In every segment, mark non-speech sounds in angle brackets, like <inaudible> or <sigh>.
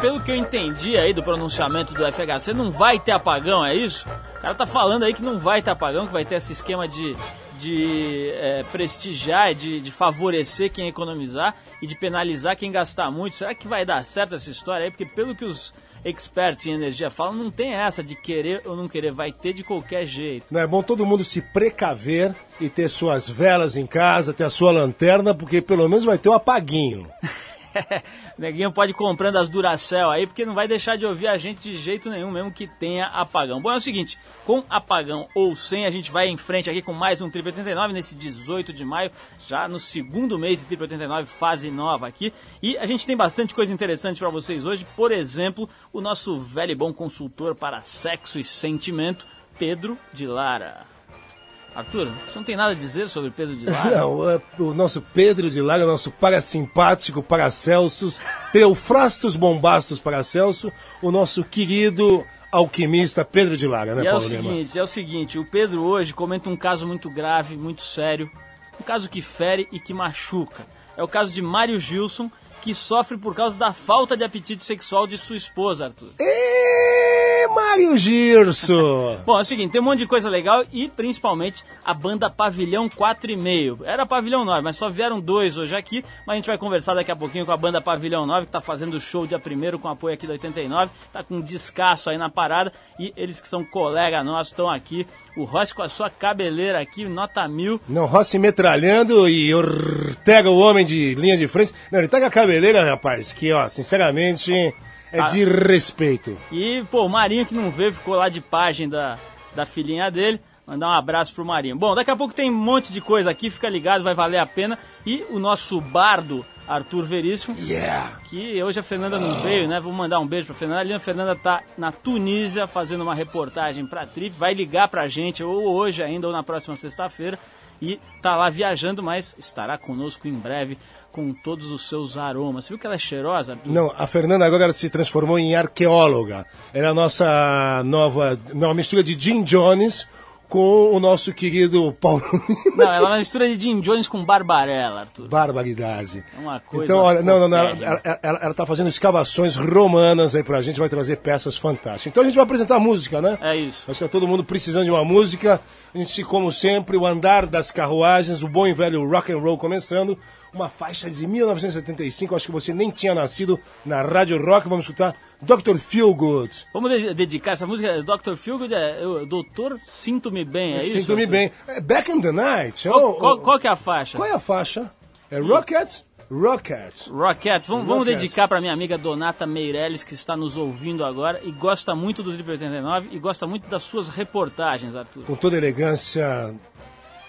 pelo que eu entendi aí do pronunciamento do FHC, não vai ter apagão, é isso? O cara tá falando aí que não vai ter apagão, que vai ter esse esquema de, de é, prestigiar, de, de favorecer quem economizar e de penalizar quem gastar muito. Será que vai dar certo essa história aí? Porque pelo que os experts em energia falam, não tem essa de querer ou não querer, vai ter de qualquer jeito. Não é bom todo mundo se precaver e ter suas velas em casa, ter a sua lanterna, porque pelo menos vai ter um apaguinho. <laughs> <laughs> Neguinho pode ir comprando as Duracell aí, porque não vai deixar de ouvir a gente de jeito nenhum, mesmo que tenha apagão. Bom, é o seguinte, com apagão ou sem, a gente vai em frente aqui com mais um Triple 89 nesse 18 de maio, já no segundo mês de Triple 89, fase nova aqui. E a gente tem bastante coisa interessante para vocês hoje, por exemplo, o nosso velho e bom consultor para sexo e sentimento, Pedro de Lara. Arthur, você não tem nada a dizer sobre Pedro de Lara? <laughs> Não, é, o nosso Pedro de Lara, o nosso parasimpático Paracelsus, Teofrastos Bombastos Paracelso, o nosso querido alquimista Pedro de Lara, né, e é Paulo o Lima? seguinte, é o seguinte, o Pedro hoje comenta um caso muito grave, muito sério, um caso que fere e que machuca. É o caso de Mário Gilson, que sofre por causa da falta de apetite sexual de sua esposa, Arthur. Ê, Mário Girso! <laughs> Bom, é o seguinte, tem um monte de coisa legal e principalmente a banda Pavilhão 4,5. Era Pavilhão 9, mas só vieram dois hoje aqui, mas a gente vai conversar daqui a pouquinho com a banda Pavilhão 9, que tá fazendo show dia primeiro com apoio aqui da 89, tá com um descasso aí na parada e eles que são colega nossos estão aqui. O Rossi com a sua cabeleira aqui, nota mil. Não, Rossi metralhando e Ortega, o homem de linha de frente. Não, ele tá com a cabeleira, rapaz, que, ó, sinceramente, é Ah. de respeito. E, pô, o Marinho que não veio, ficou lá de página da, da filhinha dele. Mandar um abraço pro Marinho. Bom, daqui a pouco tem um monte de coisa aqui, fica ligado, vai valer a pena. E o nosso bardo, Arthur Veríssimo, Yeah! que hoje a Fernanda não veio, né? Vou mandar um beijo pra Fernanda. A Fernanda tá na Tunísia fazendo uma reportagem pra Trip, vai ligar pra gente ou hoje ainda ou na próxima sexta-feira e tá lá viajando, mas estará conosco em breve com todos os seus aromas. Você viu que ela é cheirosa? Arthur? Não, a Fernanda agora se transformou em arqueóloga. Ela é a nossa nova. Uma mistura de Jim Jones com o nosso querido Paulo <laughs> Lima. Não, ela é uma mistura de Jim Jones com Barbarella, Arthur. Barbaridade. É uma coisa Então, olha, não, não, não, ela, ela, ela tá fazendo escavações romanas aí pra gente, vai trazer peças fantásticas. Então a gente vai apresentar música, né? É isso. Acho que tá todo mundo precisando de uma música. A gente, como sempre, o andar das carruagens, o bom e velho rock and roll começando. Uma faixa de 1975, acho que você nem tinha nascido na Rádio Rock. Vamos escutar Dr. Feelgood. Vamos de- dedicar essa música, Dr. Feelgood, é, eu, Doutor Sinto-me Bem, é isso? Sinto-me bem. É Back in the Night. Qual, Oh, qual- qual que é a faixa? qual é a faixa? É Rocket? Rocket. Rocket. Vamos, vamos Rocket. dedicar para minha amiga Donata Meirelles, que está nos ouvindo agora e gosta muito do Triple 89 e gosta muito das suas reportagens, Arthur. Com toda elegância,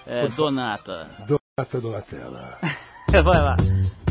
É, Donata. Donata Donatella. <laughs> Vai lá. I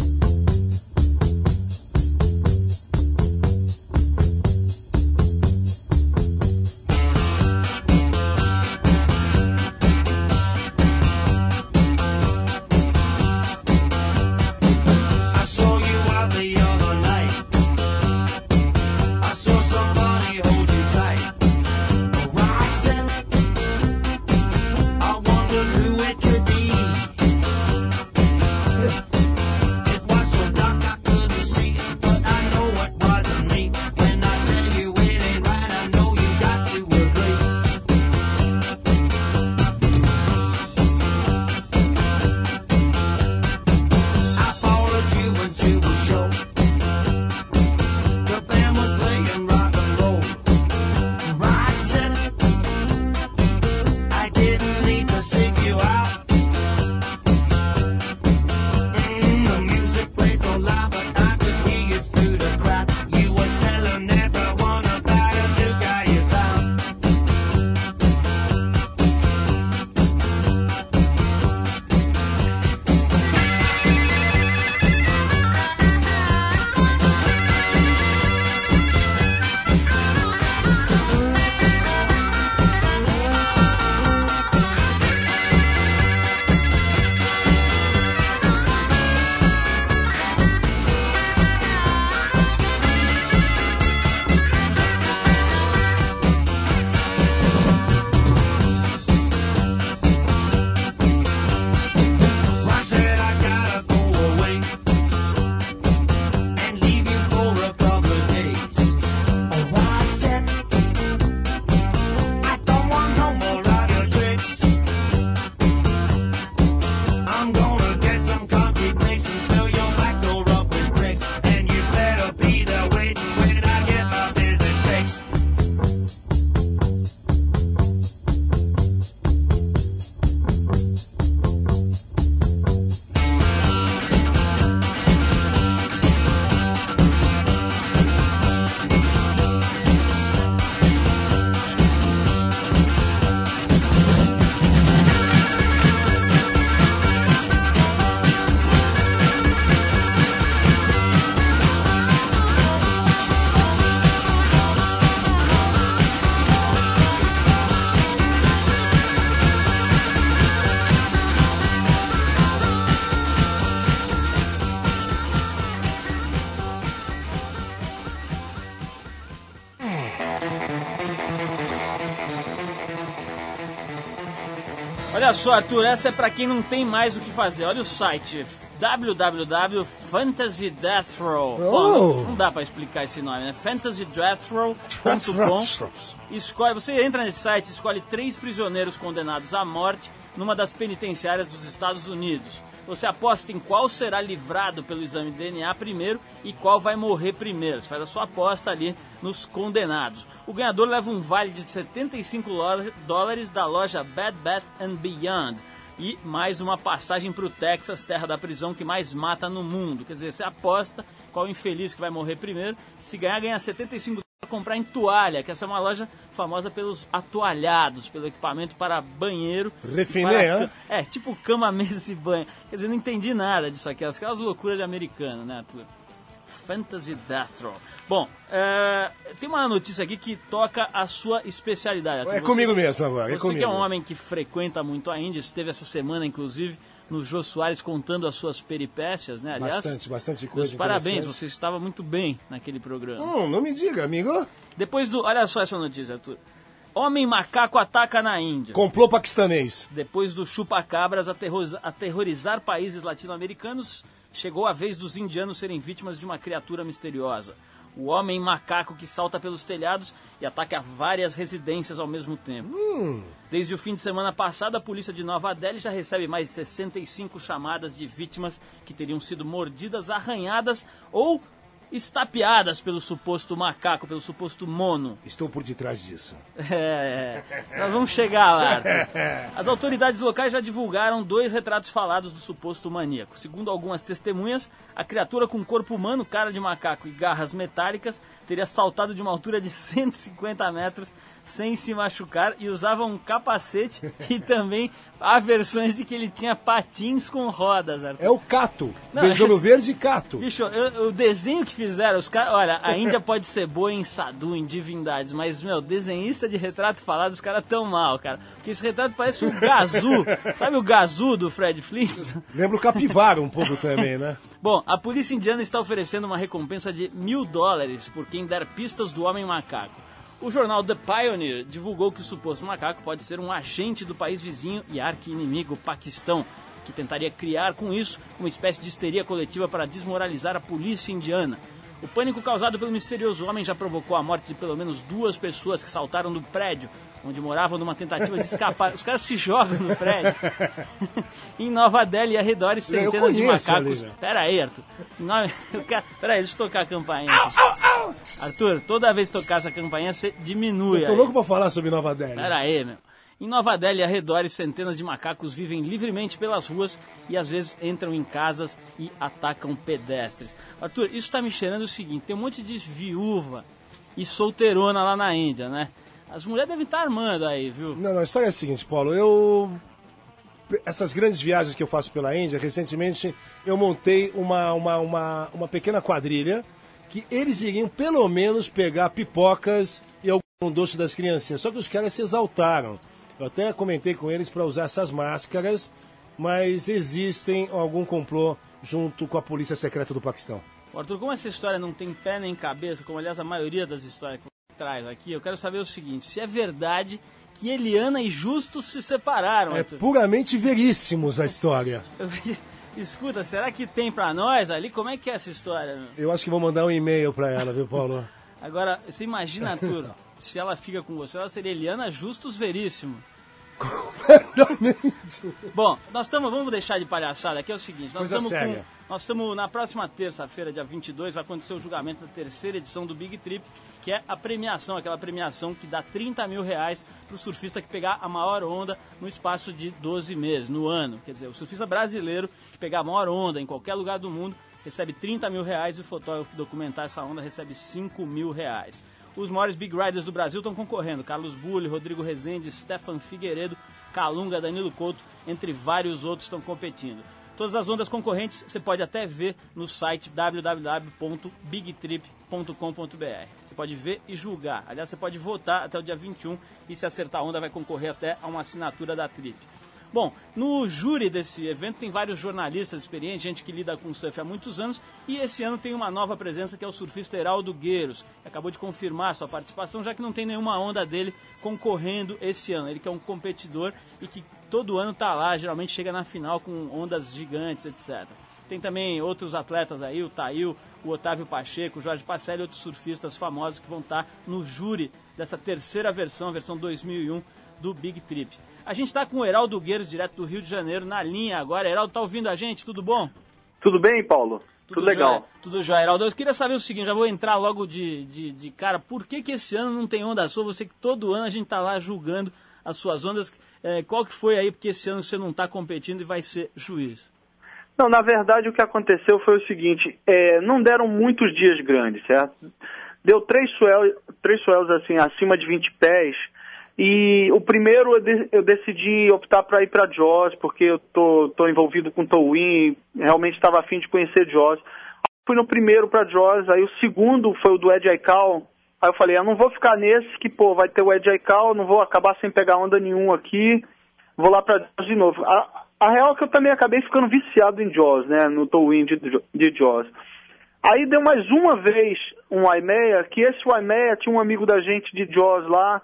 só, Arthur, essa é pra quem não tem mais o que fazer. Olha o site www.fantasydeathrow. Oh. não, dá pra explicar esse nome, né? fantasydeathrow.com. Escolhe, você entra nesse site, escolhe três prisioneiros condenados à morte numa das penitenciárias dos Estados Unidos. Você aposta em qual será livrado pelo exame de DNA primeiro e qual vai morrer primeiro. Você faz a sua aposta ali nos condenados. O ganhador leva um vale de 75 lo- dólares da loja Bad Bath and Beyond e mais uma passagem para o Texas, terra da prisão que mais mata no mundo. Quer dizer, você aposta qual infeliz que vai morrer primeiro. Se ganhar, ganha 75 dólares para comprar em toalha, que essa é uma loja famosa pelos atoalhados, pelo equipamento para banheiro. Refiné, hein? É, tipo cama, <laughs> mesa e banho. Quer dizer, não entendi nada disso aqui, aquelas loucuras de americano, né, Arthur? Fantasy Death Row. Bom, é, tem uma notícia aqui que toca a sua especialidade. Arthur. É comigo mesmo agora, é Você comigo. que é um homem que frequenta muito a Índia, esteve essa semana, inclusive, no Jô Soares contando as suas peripécias, né? Aliás, Bastante, bastante meus coisa parabéns, interessante. você estava muito bem naquele programa. Hum, não me diga, amigo. Depois do... Olha só essa notícia, Arthur. Homem macaco ataca na Índia. Complô paquistanês. Depois do chupa-cabras aterrorizar, aterrorizar países latino-americanos, chegou a vez dos indianos serem vítimas de uma criatura misteriosa. O homem macaco que salta pelos telhados e ataca várias residências ao mesmo tempo. Desde o fim de semana passado, a polícia de Nova Delhi já recebe mais de 65 chamadas de vítimas que teriam sido mordidas, arranhadas ou estapeadas pelo suposto macaco, pelo suposto mono. Estou por detrás disso. É, nós vamos chegar lá. Arthur. <laughs> As autoridades locais já divulgaram dois retratos falados do suposto maníaco. Segundo algumas testemunhas, a criatura com corpo humano, cara de macaco e garras metálicas teria saltado de uma altura de <laughs> 150 metros sem se machucar e usava um capacete <laughs> e também há versões de que ele tinha patins com rodas, Arthur. É o Cato. Não, Besouro esse- <laughs> verde e Cato. Bicho, eu- o desenho que fizeram, os caras. Olha, a Índia <laughs> pode ser boa em sadu, em divindades, mas, meu, desenhista de retrato falado, os caras tão mal, cara. Porque esse retrato parece o Gazu. Sabe o Gazu do Fred Flintstone? Lembra o Capivara um pouco também, né? Bom, a polícia indiana está oferecendo uma recompensa de mil dólares por quem der pistas do homem macaco. O jornal The Pioneer divulgou que o suposto macaco pode ser um agente do país vizinho e arqui-inimigo Paquistão, que tentaria criar com isso uma espécie de histeria coletiva para desmoralizar a polícia indiana. O pânico causado pelo misterioso homem já provocou a morte de pelo menos duas pessoas que saltaram do prédio onde moravam numa tentativa de escapar. Os caras se jogam no prédio. <laughs> em Nova Delhi e arredores, Eu centenas de macacos. ali? Pera aí, Arthur. Em <laughs> Pera aí, deixa eu tocar a campainha. Arthur, toda vez que tocar essa campainha, você diminui. Eu tô aí. louco pra falar sobre Nova Delhi. Pera aí, meu. Em Nova Delhi arredores, centenas de macacos vivem livremente pelas ruas e às vezes entram em casas e atacam pedestres. Arthur, isso tá me cheirando o seguinte: tem um monte de viúva e solteirona lá na Índia, né? As mulheres devem estar armando aí, viu? Não, não, a história é a seguinte, Paulo. Eu. Essas grandes viagens que eu faço pela Índia, recentemente eu montei uma, uma, uma, uma pequena quadrilha que eles iriam pelo menos pegar pipocas e algum doce das criancinhas. Só que os caras se exaltaram. Eu até comentei com eles para usar essas máscaras, mas existem algum complô junto com a polícia secreta do Paquistão. Arthur, como essa história não tem pé nem cabeça, como aliás a maioria das histórias que você traz aqui, eu quero saber o seguinte: se é verdade que Eliana e Justo se separaram, É Arthur. puramente veríssimos a história. <laughs> Escuta, será que tem pra nós ali? Como é que é essa história? meu? Eu acho que vou mandar um e-mail para ela, viu, Paulo? Agora, você imagina, Arthur, <laughs> se ela fica com você, ela seria Eliana Justus Veríssimo. Bom, nós estamos, vamos deixar de palhaçada aqui, é o seguinte, nós estamos com, nós estamos na próxima terça-feira, dia 22, vai acontecer o julgamento da terceira edição do Big Trip, que é a premiação, aquela premiação que dá 30 mil reais para o surfista que pegar a maior onda no espaço de 12 meses, no ano. Quer dizer, o surfista brasileiro que pegar a maior onda em qualquer lugar do mundo recebe 30 mil reais e o fotógrafo que documentar essa onda recebe 5 mil reais. Os maiores Big Riders do Brasil estão concorrendo. Carlos Bulli, Rodrigo Rezende, Stefan Figueiredo, Calunga, Danilo Couto, entre vários outros estão competindo. Todas as ondas concorrentes você pode até ver no site www.bigtrip.com.br. Você pode ver e julgar. Aliás, você pode votar até o dia 21 e se acertar a onda vai concorrer até a uma assinatura da Trip. Bom, no júri desse evento tem vários jornalistas experientes, gente que lida com surf há muitos anos, e esse ano tem uma nova presença que é o surfista Heraldo Gueiros. Acabou de confirmar sua participação, já que não tem nenhuma onda dele concorrendo esse ano. Ele que é um competidor e que todo ano tá lá, geralmente chega na final com ondas gigantes, etc. Tem também outros atletas aí, o Tail, o Otávio Pacheco, o Jorge Pacelli e outros surfistas famosos que vão estar no júri dessa terceira versão, versão 2001 do Big Trip. A gente está com o Heraldo Gueiros, direto do Rio de Janeiro, na linha agora. Heraldo, tá ouvindo a gente? Tudo bom? Tudo bem, Paulo? Tudo, legal. Jóia. Tudo jóia, Heraldo. Eu queria saber o seguinte, já vou entrar logo de, de, de cara. Por que, que esse ano não tem onda sua? Você que todo ano a gente tá lá julgando as suas ondas. É, qual que foi aí? Porque esse ano você não está competindo e vai ser juiz. Não, na verdade o que aconteceu foi o seguinte, é, não deram muitos dias grandes, certo? Deu três swells, três swells assim, acima de 20 pés, e o primeiro eu, de, eu decidi optar para ir para Jaws, porque eu tô, tô envolvido com Towin, realmente estava afim de conhecer Jaws. Fui no primeiro para Jaws, aí o segundo foi o do Ed Aikau. Aí eu falei, eu não vou ficar nesse que, pô, vai ter o Ed Aikau, não vou acabar sem pegar onda nenhum aqui, vou lá para Jaws de novo. A, a real é que eu também acabei ficando viciado em Jaws, né, no Towin de, de Jaws. Aí deu mais uma vez um Aimeia, que esse Aimeia tinha um amigo da gente de Jaws lá,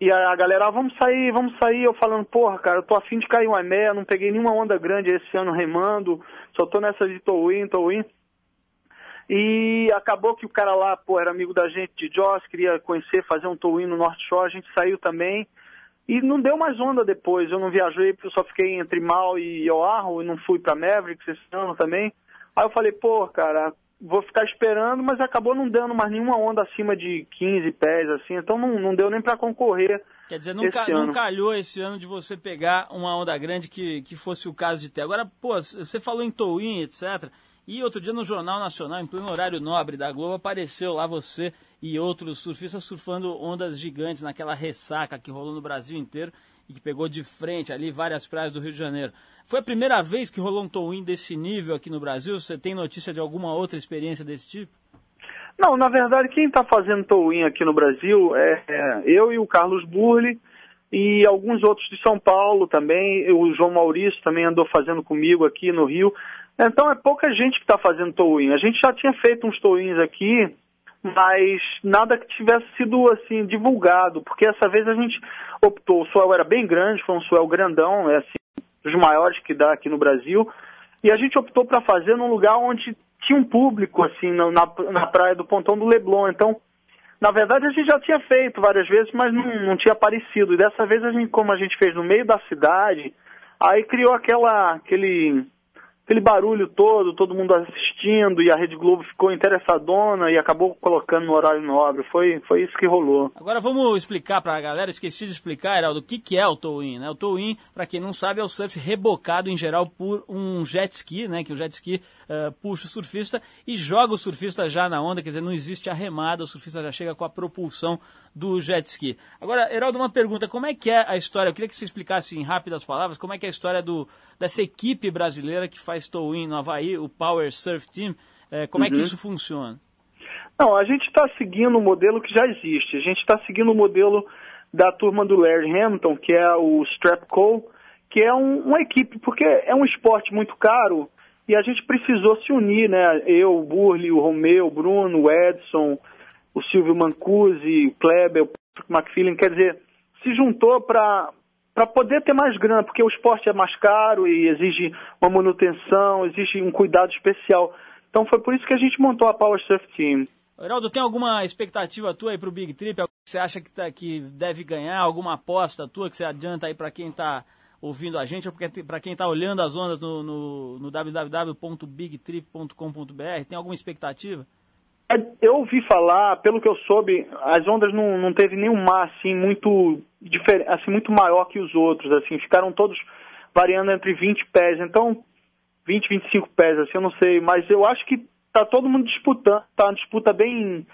e a galera, ah, vamos sair, vamos sair. Eu falando, porra, cara, eu tô afim de cair uma meia, não peguei nenhuma onda grande esse ano remando, só tô nessa de Towin, Towin. E acabou que o cara lá, pô, era amigo da gente de Joss, queria conhecer, fazer um Towin no North Shore, a gente saiu também. E não deu mais onda depois, eu não viajei, porque eu só fiquei entre Mal e Oahu, e não fui pra Mavericks esse ano também. Aí eu falei, pô, cara, vou ficar esperando, mas acabou não dando mais nenhuma onda acima de 15 pés, assim, então não, não deu nem para concorrer. Quer dizer, não, ca não, calhou esse ano de você pegar uma onda grande que, que fosse o caso de ter. Agora, pô, você falou em Towin, etc. E outro dia no Jornal Nacional, em pleno horário nobre da Globo, apareceu lá você e outros surfistas surfando ondas gigantes naquela ressaca que rolou no Brasil inteiro e que pegou de frente ali várias praias do Rio de Janeiro. Foi a primeira vez que rolou um tow-in desse nível aqui no Brasil? Você tem notícia de alguma outra experiência desse tipo? Não, na verdade, quem está fazendo tow-in aqui no Brasil é, é, eu e o Carlos Burli e alguns outros de São Paulo também. O João Maurício também andou fazendo comigo aqui no Rio. Então é pouca gente que está fazendo tow-in. A gente já tinha feito uns tow-ins aqui, mas nada que tivesse sido assim divulgado, porque essa vez a gente optou, o swell era bem grande, foi um swell grandão, é assim, dos maiores que dá aqui no Brasil, e a gente optou para fazer num lugar onde tinha um público, assim, na, na praia do Pontão do Leblon, então, na verdade a gente já tinha feito várias vezes, mas não, não tinha aparecido, e dessa vez a gente, como a gente fez no meio da cidade, aí criou aquela, aquele aquele barulho todo, todo mundo assistindo e a Rede Globo ficou interessadona e acabou colocando no horário nobre. Foi, foi isso que rolou. Agora vamos explicar para a galera, esqueci de explicar, Heraldo, o que, que é o tow-in, né? O tow-in, para quem não sabe, é o surf rebocado em geral por um jet ski, né? Que o jet ski uh, puxa o surfista e joga o surfista já na onda, quer dizer, não existe a remada, o surfista já chega com a propulsão do jet ski. Agora, Heraldo, uma pergunta, como é que é a história, eu queria que você explicasse em rápidas palavras, como é que é a história do, dessa equipe brasileira que faz tow-in no Havaí, o Power Surf Team, é, como uhum. é que isso funciona? Não, a gente está seguindo o modelo que já existe, a gente está seguindo o modelo da turma do Larry Hamilton, que é o Strap Co, que é um, uma equipe, porque é um esporte muito caro e a gente precisou se unir, né? Eu, o Burley, o Romeu, o Bruno, o Edson, o Silvio Mancusi, o Kleber, o McFeeling, quer dizer, se juntou para para poder ter mais grana, porque o esporte é mais caro e exige uma manutenção, exige um cuidado especial. Então foi por isso que a gente montou a Power Surf Team. Heraldo, tem alguma expectativa tua aí para o Big Trip? Você acha que, tá, que deve ganhar? Alguma aposta tua que você adianta aí para quem está ouvindo a gente ou para quem está olhando as ondas no, no, no www.bigtrip.com.br? Tem alguma expectativa? É, eu ouvi falar, pelo que eu soube, as ondas não, não teve nenhum mar assim muito assim muito maior que os outros, assim, ficaram todos variando entre 20 pés, então 20, 25 pés, assim, eu não sei, mas eu acho que tá todo mundo disputando, tá uma disputa bem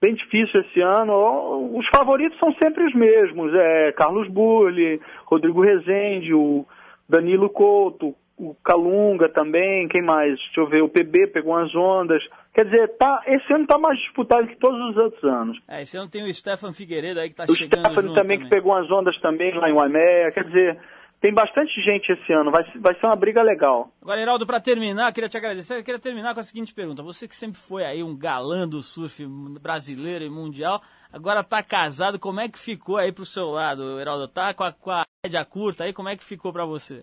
bem difícil esse ano. Os favoritos são sempre os mesmos, é Carlos Burli, Rodrigo Rezende, o Danilo Couto, o Calunga também, quem mais? Deixa eu ver, o PB pegou umas ondas. Quer dizer, tá, esse ano está mais disputado que todos os outros anos. É, esse ano tem o Stefan Figueiredo aí que está chegando. O Stefan também, que pegou umas ondas também lá em Uamé. Quer dizer, tem bastante gente esse ano, vai, vai ser uma briga legal. Agora, Heraldo, para terminar, queria te agradecer. Eu queria terminar com a seguinte pergunta. Você que sempre foi aí um galã do surf brasileiro e mundial, agora tá casado, como é que ficou aí pro seu lado, Heraldo? Tá com a, com a rédea curta aí, como é que ficou para você?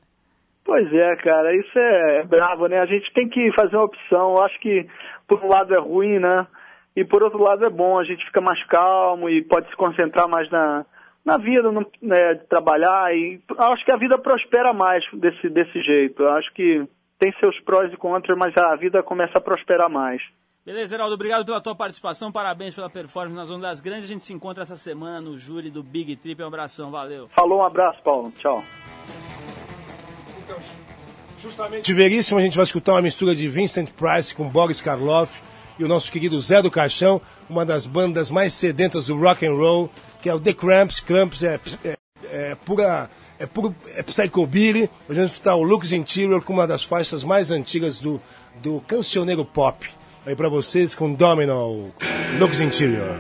Pois é, cara, isso é, bravo, né? A gente tem que fazer uma opção. Eu acho que por um lado é ruim, né? E por outro lado é bom, a gente fica mais calmo e pode se concentrar mais na, na vida, no, né, de trabalhar. E acho que a vida prospera mais desse, desse jeito. Eu acho que tem seus prós e contras, mas a vida começa a prosperar mais. Beleza, Heraldo, obrigado pela tua participação, parabéns pela performance nas Ondas Grandes. A gente se encontra essa semana no júri do Big Trip. Um abração, valeu. Falou, um abraço, Paulo. Tchau. Justamente veríssimo, a gente vai escutar uma mistura de Vincent Price com Boris Karloff e o nosso querido Zé do Caixão, uma das bandas mais sedentas do rock and roll, que é o The Cramps. Cramps é, é, é pura é puro é psychobilly. A gente escutar o Lux Interior com uma das faixas mais antigas do, do cancioneiro pop. Aí pra vocês com Domino, Lux Interior.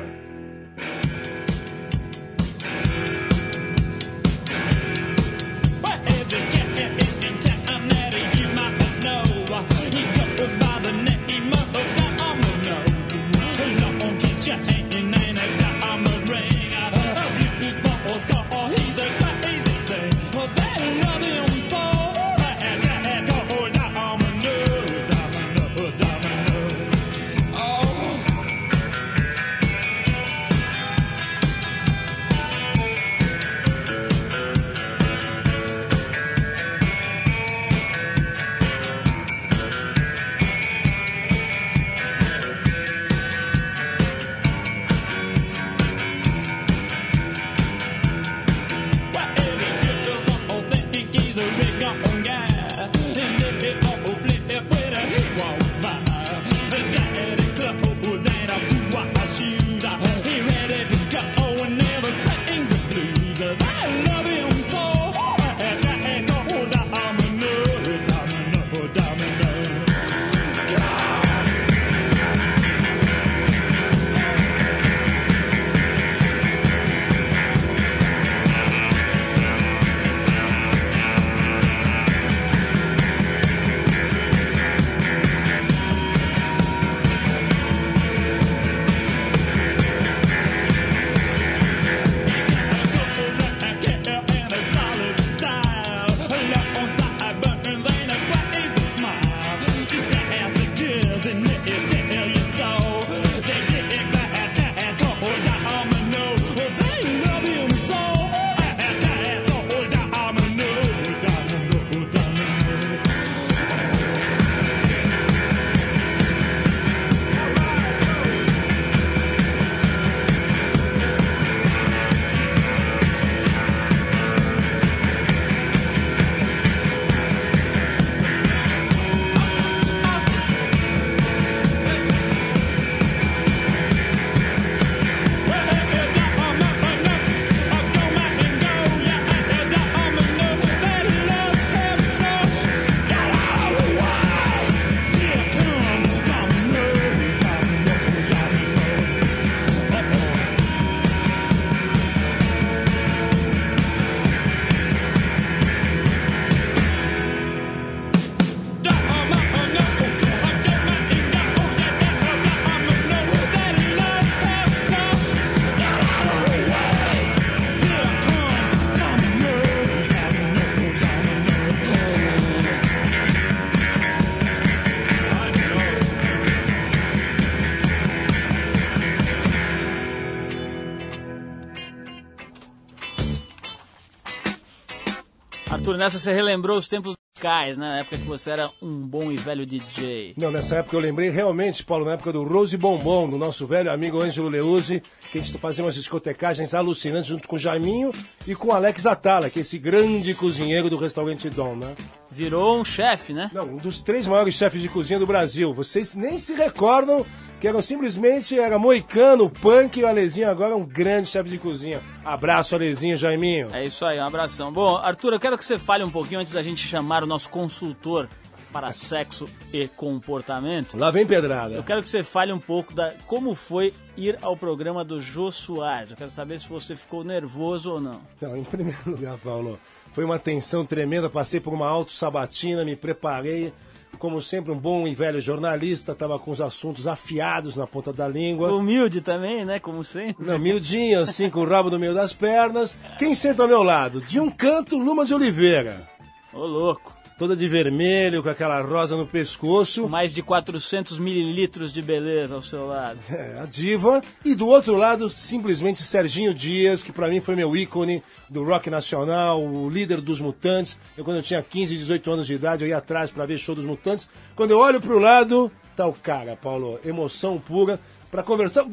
Arthur, nessa você relembrou os tempos musicais, né? Na época que você era um bom e velho DJ. Não, nessa época eu lembrei realmente, Paulo, na época do Rose Bombom, do nosso velho amigo Ângelo Leuzi, que a gente fazia umas discotecagens alucinantes junto com o Jaiminho e com o Alex Atala, que é esse grande cozinheiro do restaurante Dom, né? Virou um chefe, né? Não, um dos três maiores chefes de cozinha do Brasil. Vocês nem se recordam que eram simplesmente era moicano, punk e o Alezinho agora é um grande chefe de cozinha. Abraço, Alezinho, Jaiminho. É isso aí, um abração. Bom, Arthur, eu quero que você fale um pouquinho antes da gente chamar o nosso consultor para sexo e comportamento. Lá vem pedrada. Eu quero que você fale um pouco da como foi ir ao programa do Jô Soares. Eu quero saber se você ficou nervoso ou não. Não, em primeiro <laughs> lugar, Paulo, foi uma tensão tremenda. Passei por uma auto-sabatina, me preparei. Como sempre, um bom e velho jornalista, estava com os assuntos afiados na ponta da língua. Humilde também, né? Como sempre. Não, miudinho, assim, com o rabo no meio das pernas. Quem senta ao meu lado? De um canto, Luma de Oliveira. Ô, louco. Toda de vermelho, com aquela rosa no pescoço. Mais de 400 mililitros de beleza ao seu lado. É, a diva. E do outro lado, simplesmente Serginho Dias, que pra mim foi meu ícone do rock nacional, o líder dos Mutantes. Eu, quando eu tinha 15, 18 anos de idade, eu ia atrás pra ver show dos Mutantes. Quando eu olho pro lado, tá o cara, Paulo. Emoção pura. Pra conversar.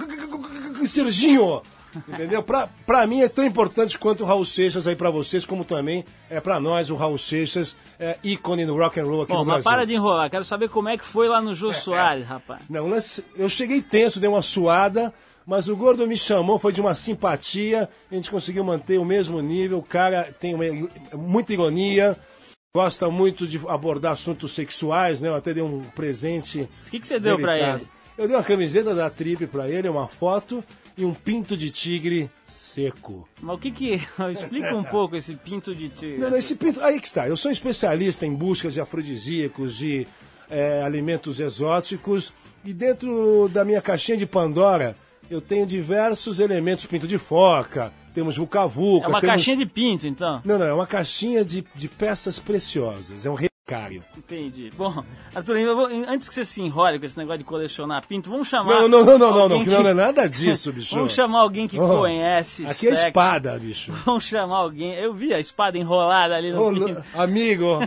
Serginho! Entendeu? Pra, pra mim é tão importante quanto o Raul Seixas aí pra vocês, como também é pra nós o Raul Seixas, é ícone no rock and roll aqui Bom, no mas Brasil. para de enrolar. Quero saber como é que foi lá no Jô Soares, rapaz. Não, eu cheguei tenso, dei uma suada, mas o gordo me chamou, foi de uma simpatia, a gente conseguiu manter o mesmo nível, o cara tem uma, muita ironia, gosta muito de abordar assuntos sexuais, né? Eu até dei um presente. O que, que você deu pra delicado. ele? Eu dei uma camiseta da Trip pra ele, uma foto e um pinto de tigre seco. Mas o que que... <laughs> Explica um pouco esse pinto de tigre. Não, não, esse pinto. Aí que está. Eu sou especialista em buscas de afrodisíacos, de eh, alimentos exóticos. E dentro da minha caixinha de Pandora, eu tenho diversos elementos. Pinto de foca, temos vulcavuca. É uma temos... caixinha de pinto, então. Não, não, é uma caixinha de, de peças preciosas. É um Entendi. Bom, Arthur, vou- antes que você se enrole com esse negócio de colecionar pinto, vamos chamar. Não, não, não, não, não, não, que não é nada disso, <laughs> bicho. Vamos chamar alguém que Oh, conhece. Aqui é sexo. espada, bicho. <laughs> Vamos chamar alguém. Eu vi a espada enrolada ali no Ô, pinto. lu- <laughs> amigo,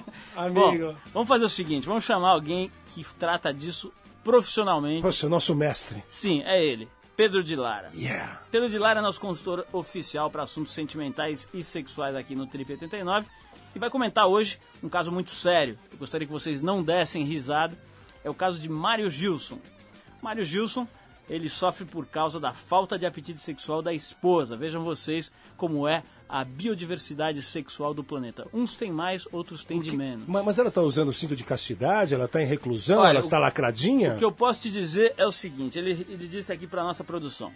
Bom, amigo. vamos fazer o seguinte: vamos chamar alguém que trata disso profissionalmente. Poxa, nosso mestre. Sim, é ele, Pedro de Lara. Yeah. Pedro de Lara é nosso consultor oficial para assuntos sentimentais e sexuais aqui no Trip 89 e vai comentar hoje um caso muito sério. Eu gostaria que vocês não dessem risada. É o caso de Mário Gilson. Mário Gilson, ele sofre por causa da falta de apetite sexual da esposa. Vejam vocês como é a biodiversidade sexual do planeta. Uns têm mais, outros têm de menos. Ma- Mas ela tá usando cinto de castidade? Ela tá em reclusão? Olha, ela o- está lacradinha? O que eu posso te dizer é o seguinte, ele, ele disse aqui para nossa produção.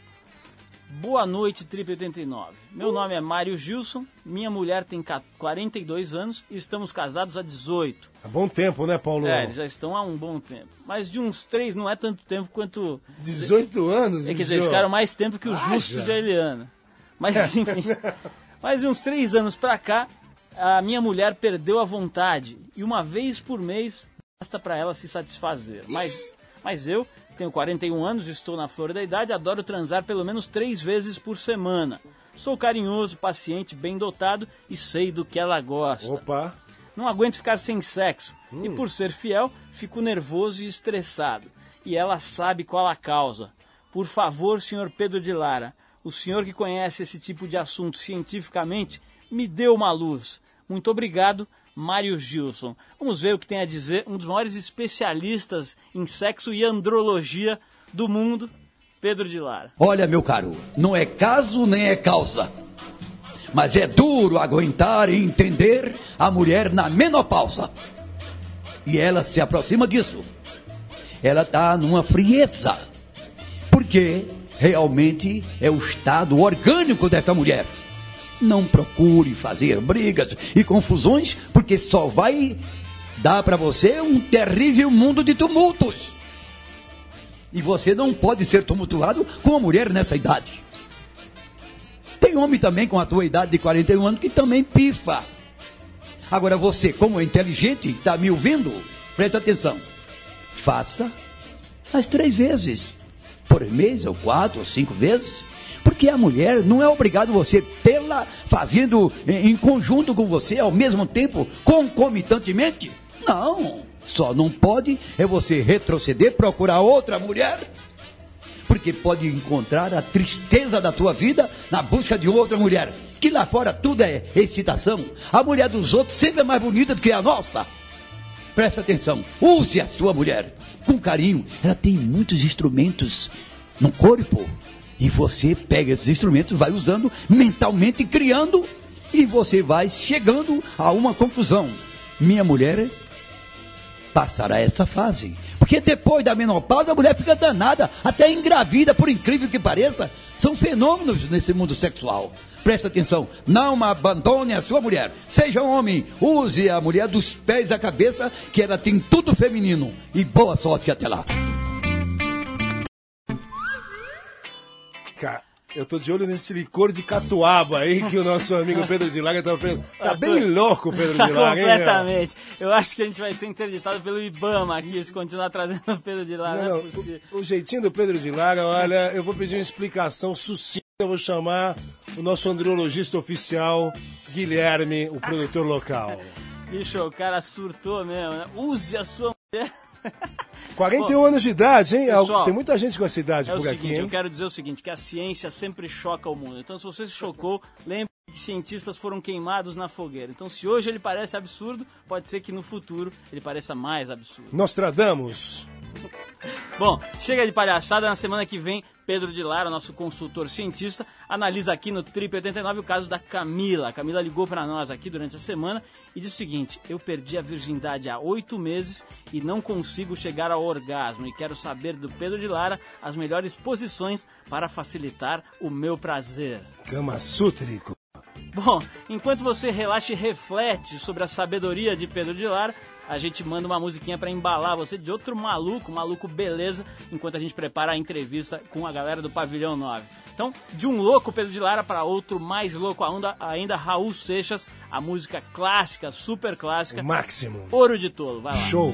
Boa noite, Trip 89. Meu nome é Mário Gilson, minha mulher tem ca- 42 anos e estamos casados há 18. Há bom tempo, né, Paulo? É, eles já estão há um bom tempo. Mas de uns três não é tanto tempo quanto... 18 anos, É, quer dizer, eles ficaram mais tempo que o Ah, Justo de Eliana. Mas enfim, <laughs> mas de uns três anos pra cá, a minha mulher perdeu a vontade. E uma vez por mês, basta pra ela se satisfazer. Mas, mas eu tenho 41 anos, estou na flor da idade, adoro transar pelo menos três vezes por semana. Sou carinhoso, paciente, bem dotado e sei do que ela gosta. Opa. Não aguento ficar sem sexo. E por ser fiel, fico nervoso e estressado. E ela sabe qual a causa. Por favor, senhor Pedro de Lara, o senhor que conhece esse tipo de assunto cientificamente, me dê uma luz. Muito obrigado, Mário Gilson. Vamos ver o que tem a dizer um dos maiores especialistas em sexo e andrologia do mundo, Pedro de Lara. Olha, meu caro, não é caso nem é causa. Mas é duro aguentar e entender a mulher na menopausa. E ela se aproxima disso. Ela está numa frieza. Porque realmente é o estado orgânico desta mulher. Não procure fazer brigas e confusões, porque só vai dar para você um terrível mundo de tumultos. E você não pode ser tumultuado com uma mulher nessa idade. Tem homem também com a tua idade de 41 anos que também pifa. Agora você, como é inteligente, está me ouvindo? Presta atenção. Faça as três vezes. Por mês, ou quatro, ou cinco vezes. Porque a mulher não é obrigado você tê-la fazendo em conjunto com você ao mesmo tempo, concomitantemente. Não. Só não pode é você retroceder, procurar outra mulher porque pode encontrar a tristeza da tua vida na busca de outra mulher. Que lá fora tudo é excitação. A mulher dos outros sempre é mais bonita do que a nossa. Presta atenção, use a sua mulher com carinho. Ela tem muitos instrumentos no corpo. E você pega esses instrumentos, vai usando mentalmente, criando, e você vai chegando a uma conclusão. Minha mulher passará essa fase. Porque depois da menopausa a mulher fica danada, até engravida, por incrível que pareça. São fenômenos nesse mundo sexual. Presta atenção, não abandone a sua mulher. Seja um homem, use a mulher dos pés à cabeça, que ela tem tudo feminino. E boa sorte até lá. Eu tô de olho nesse licor de catuaba aí que o nosso amigo Pedro de Laga tá fazendo. Tá bem louco o Pedro de Laga, hein? completamente. Eu acho que a gente vai ser interditado pelo Ibama aqui se continuar trazendo o Pedro de lá. Não, Não, não, é possível. o, o jeitinho do Pedro de Lara, olha, eu vou pedir uma explicação sucinta. Eu vou chamar o nosso andrologista oficial, Guilherme, o produtor local. Bicho, o cara surtou mesmo, né? Use a sua mulher. <laughs> 41 anos de idade, hein? pessoal, Tem muita gente com essa idade É o por seguinte, aqui, eu hein? quero dizer o seguinte, que a ciência sempre choca o mundo. Então, se você se chocou, lembre que cientistas foram queimados na fogueira. Então, se hoje ele parece absurdo, pode ser que no futuro ele pareça mais absurdo. Nostradamus. Bom, chega de palhaçada. Na semana que vem, Pedro de Lara, nosso consultor cientista, analisa aqui no Trip 89 o caso da Camila. A Camila ligou para nós aqui durante a semana e disse o seguinte: Eu perdi a virgindade há oito meses e não consigo chegar ao orgasmo. E quero saber do Pedro de Lara as melhores posições para facilitar o meu prazer. Kama Sútrico. Bom, enquanto você relaxa e reflete sobre a sabedoria de Pedro de Lara, a gente manda uma musiquinha pra embalar você de outro maluco, maluco beleza, enquanto a gente prepara a entrevista com a galera do Pavilhão 9. Então, de um louco Pedro de Lara para outro mais louco ainda, ainda Raul Seixas, a música clássica, super clássica, O máximo. Ouro de Tolo. Vai lá. Show.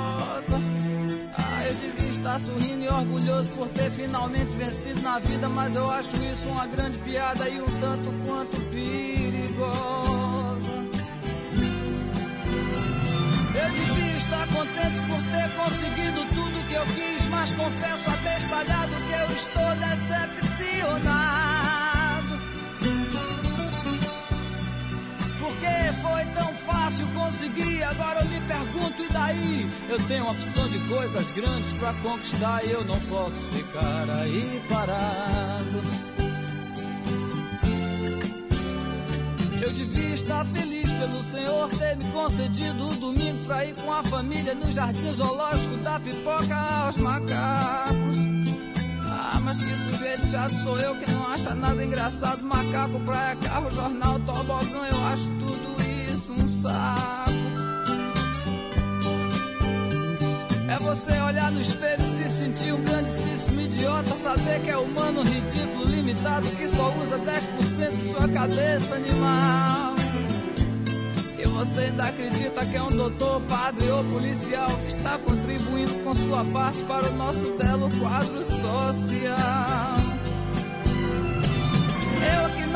Estar sorrindo e orgulhoso por ter finalmente vencido na vida, mas eu acho isso uma grande piada e um tanto quanto perigosa. Eu devia estar contente por ter conseguido tudo que eu quis, mas confesso abestalhado que eu estou decepcionado. Foi tão fácil conseguir, agora eu me pergunto, e daí? Eu tenho uma opção de coisas grandes pra conquistar e eu não posso ficar aí parado. Eu devia estar feliz pelo Senhor ter me concedido o domingo pra ir com a família no jardim zoológico da pipoca aos macacos. Ah, mas que sujeito chato sou eu que não acha nada engraçado. Macaco, praia, carro, jornal, tobogã, eu acho tudo um saco. É você olhar no espelho e se sentir um grandíssimo idiota. Saber que é humano, ridículo, limitado, que só usa 10% de sua cabeça animal. E você ainda acredita que é um doutor, padre ou policial que está contribuindo com sua parte para o nosso belo quadro social.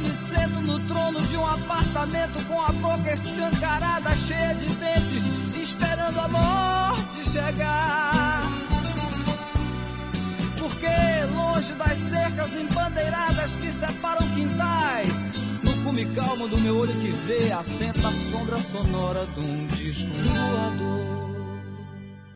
Me sento no trono de um apartamento com a boca escancarada, cheia de dentes, esperando a morte chegar. Porque longe das cercas embandeiradas que separam quintais, no cume calmo do meu olho que vê, assenta a sombra sonora de um disco.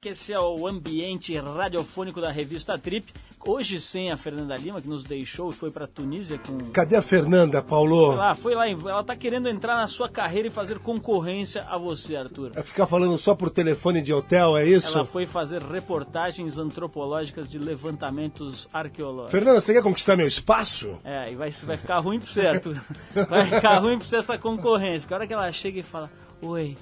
Que esse é o ambiente radiofônico da revista Trip. Hoje sem a Fernanda Lima, que nos deixou e foi pra Tunísia com. Cadê a Fernanda, Paulo? Ela foi lá, ela tá querendo entrar na sua carreira e fazer concorrência a você, Arthur. Vai ficar falando só por telefone de hotel, é isso? Ela foi fazer reportagens antropológicas de levantamentos arqueológicos. Fernanda, você quer conquistar meu espaço? É, e vai, vai ficar ruim pro você, Arthur. Vai ficar ruim pra você essa concorrência. Porque a hora que ela chega e fala, oi,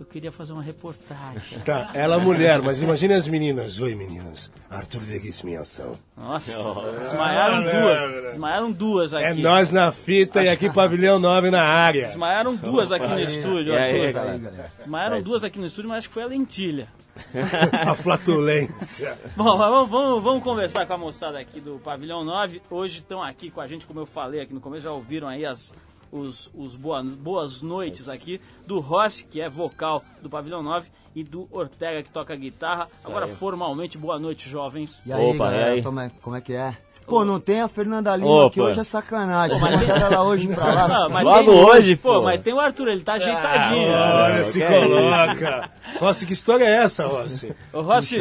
eu queria fazer uma reportagem. <laughs> Tá, ela é mulher, mas imagine as meninas. Oi, meninas. Arthur Vegas em ação. Nossa, desmaiaram duas. Desmaiaram duas aqui. É nós na fita e aqui pavilhão 9 na área. Desmaiaram duas aqui no estúdio, aí, Arthur. Desmaiaram duas aqui no estúdio, mas acho que foi a lentilha. <laughs> A flatulência. Bom, mas vamos, vamos, vamos conversar com a moçada aqui do Pavilhão 9. Hoje estão aqui com a gente, como eu falei aqui no começo, já ouviram aí as, os, os boa, boas noites aqui do Rossi, que é vocal do Pavilhão 9, e do Ortega, que toca guitarra. Agora, formalmente, boa noite, jovens. E aí, Opa, galera, e aí? Como, é, como é que é? Pô, não tem a Fernanda Lima Opa. aqui hoje é sacanagem. Mas mandaram ela hoje pra lá. <laughs> Não, mas Logo tem- hoje, pô. mas tem o Arthur, ele tá ajeitadinho. Olha, Ah, se que coloca. Rossi, que história é essa, Rossi? Ô, Rossi,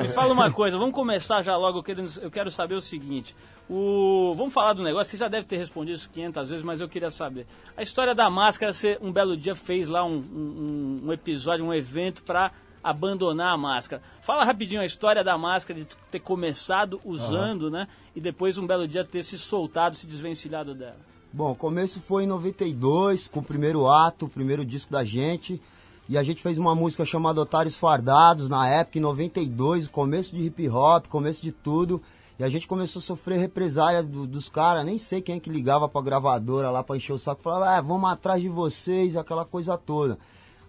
me fala uma coisa, vamos começar já logo, eu quero, eu quero saber o seguinte. O, vamos falar do negócio, você já deve ter respondido isso 500 vezes, mas eu queria saber. A história da máscara, você um belo dia fez lá um, um- um episódio, um evento pra abandonar a máscara. Fala rapidinho a história da máscara, de ter começado usando, né? E depois um belo dia ter se soltado, se desvencilhado dela. Bom, o começo foi em 92, com o primeiro ato, o primeiro disco da gente. E a gente fez uma música chamada Otários Fardados, na época, em 92, começo de hip hop, começo de tudo. E a gente começou a sofrer represália do- dos caras, nem sei quem é que ligava pra gravadora lá pra encher o saco, falava, ah, vamos atrás de vocês, aquela coisa toda.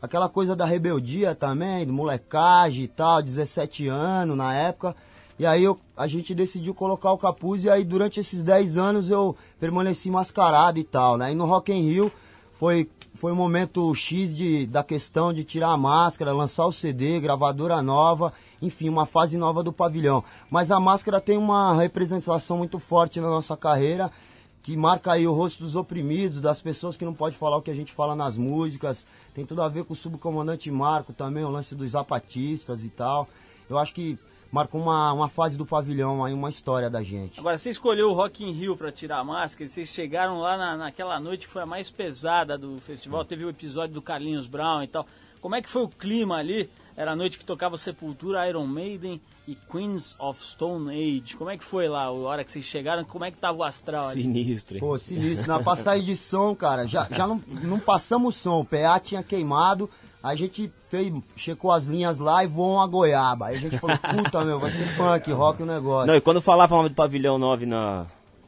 Aquela coisa da rebeldia também, do molecagem e tal, 17 anos na época. E aí eu- a gente decidiu colocar o capuz e aí durante esses 10 anos eu permaneci mascarado e tal, né? E no Rock in Rio foi foi um momento X de, da questão de tirar a máscara, lançar o CD, gravadora nova, enfim, uma fase nova do pavilhão. Mas a máscara tem uma representação muito forte na nossa carreira, que marca aí o rosto dos oprimidos, das pessoas que não pode falar o que a gente fala nas músicas. Tem tudo a ver com o subcomandante Marco também, o lance dos zapatistas e tal. Eu acho que marcou uma, uma fase do pavilhão aí, uma história da gente. Agora, você escolheu o Rock in Rio pra tirar a máscara e vocês chegaram lá na, naquela noite que foi a mais pesada do festival. Teve o episódio do Carlinhos Brown e tal. Como é que foi o clima ali? Era a noite que tocava Sepultura, Iron Maiden e Queens of Stone Age. Como é que foi lá, a hora que vocês chegaram? Como é que tava o astral ali? Sinistro, hein? Pô, sinistro. Na passagem de som, cara, já, já não, não passamos som. O PA tinha queimado. A gente fez, checou as linhas lá e voou uma goiaba. Aí a gente falou, puta, meu, vai ser punk, rock o negócio. Não, e quando falava o nome do pavilhão 9 na,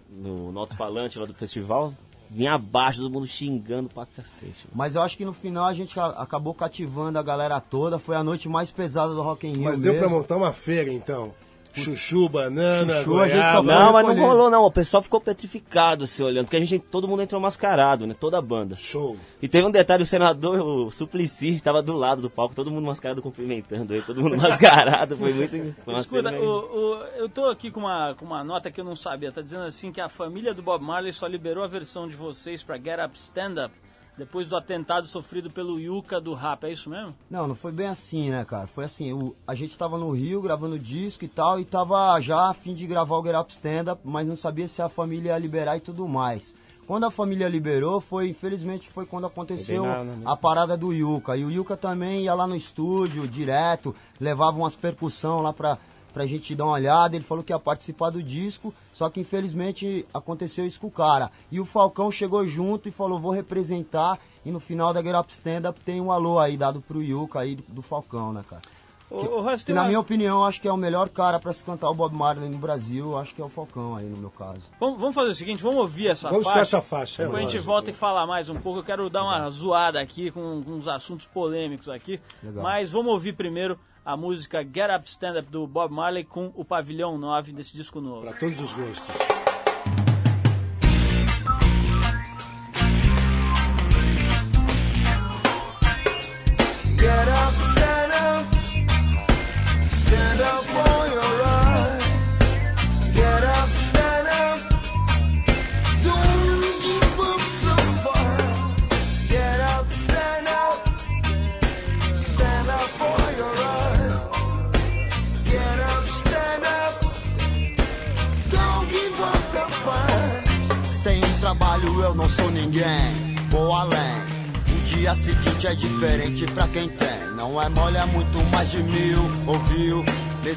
no, no alto-falante lá do festival, vinha abaixo, todo mundo xingando pra cacete. Mas eu acho que no final a gente acabou cativando a galera toda. Foi a noite mais pesada do Rock in Rio Mas deu pra mesmo. montar uma feira, então. Chuchu, banana, Chuchu, a gente só goiaba. Não, mas não rolou não, o pessoal ficou petrificado se olhando, porque a gente, todo mundo entrou mascarado, né, toda a banda. Show. E teve um detalhe, o senador, o Suplicy, estava do lado do palco, todo mundo mascarado cumprimentando ele, todo mundo <laughs> mascarado, foi muito... Escuta, o, o- eu tô aqui com uma, com uma nota que eu não sabia. Tá dizendo assim que a família do Bob Marley só liberou a versão de vocês pra Get Up Stand Up depois do atentado sofrido pelo Yuka do rap. É isso mesmo? Não, não foi bem assim, né, cara? Foi assim, o- a gente tava no Rio gravando disco e tal, e tava já a fim de gravar o Get Up Stand Up, mas não sabia se a família ia liberar e tudo mais. Quando a família liberou, foi, infelizmente, foi quando aconteceu a parada do Yuka. E o Yuka também ia lá no estúdio, direto, levava umas percussão lá pra, pra gente dar uma olhada. Ele falou que ia participar do disco, só que infelizmente aconteceu isso com o cara. E o Falcão chegou junto e falou, vou representar. E no final da Get Up Stand Up tem um alô aí dado pro Yuka aí do, do Falcão, né, cara? Ô, ô, Rossi, Que na uma- minha opinião, acho que é o melhor cara pra se cantar o Bob Marley no Brasil. Acho que é o Falcão aí, no meu caso. Vamos, vamos fazer o seguinte, vamos ouvir essa Vamos faixa. pra essa faixa, Depois a gente volta e falar mais um pouco. Eu quero dar uma zoada aqui com, com uns assuntos polêmicos aqui. Legal. Mas vamos ouvir primeiro a música Get Up Stand Up do Bob Marley com o Pavilhão 9 desse disco novo. Pra todos os gostos.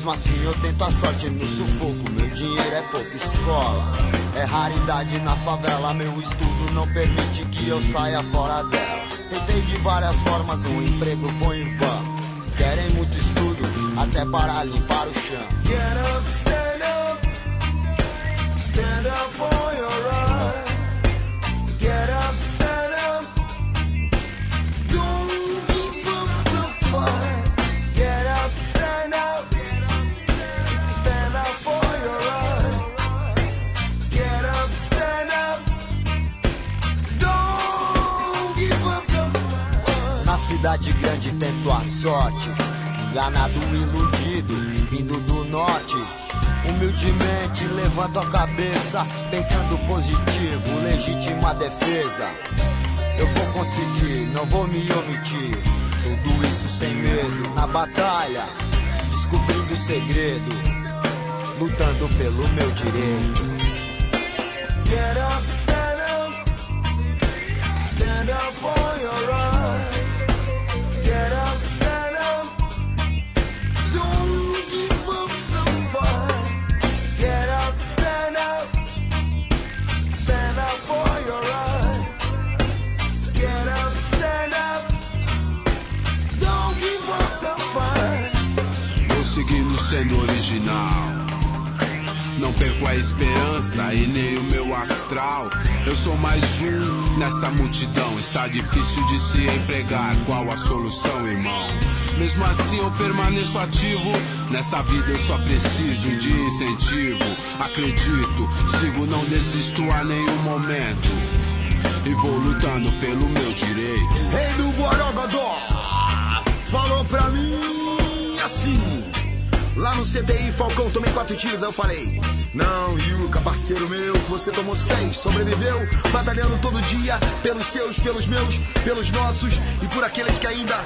Mesmo assim eu tento a sorte no sufoco. Meu dinheiro é pouca escola. É raridade na favela, meu estudo não permite que eu saia fora dela. Tentei de várias formas, um emprego foi em vão. Querem muito estudo, até para limpar o chão. Get up, stand up. Stand up cidade grande tento a sorte. Enganado, iludido, vindo do norte. Humildemente levanto a cabeça, pensando positivo, legítima defesa. Eu vou conseguir, não vou me omitir. Tudo isso sem medo, na batalha, descobrindo o segredo, lutando pelo meu direito. Get up, stand up. Stand up for your right. Sendo original. Não perco a esperança e nem o meu astral. Eu sou mais um nessa multidão. Está difícil de se empregar. Qual a solução, irmão? Mesmo assim eu permaneço ativo. Nessa vida eu só preciso de incentivo. Acredito, sigo, não desisto a nenhum momento. E vou lutando pelo meu direito. Rei do Borogodó falou pra mim assim. Lá no CTI Falcão tomei quatro tiros, aí eu falei: Não, Yuka, parceiro meu, você tomou seis, sobreviveu, batalhando todo dia pelos seus, pelos meus, pelos nossos e por aqueles que ainda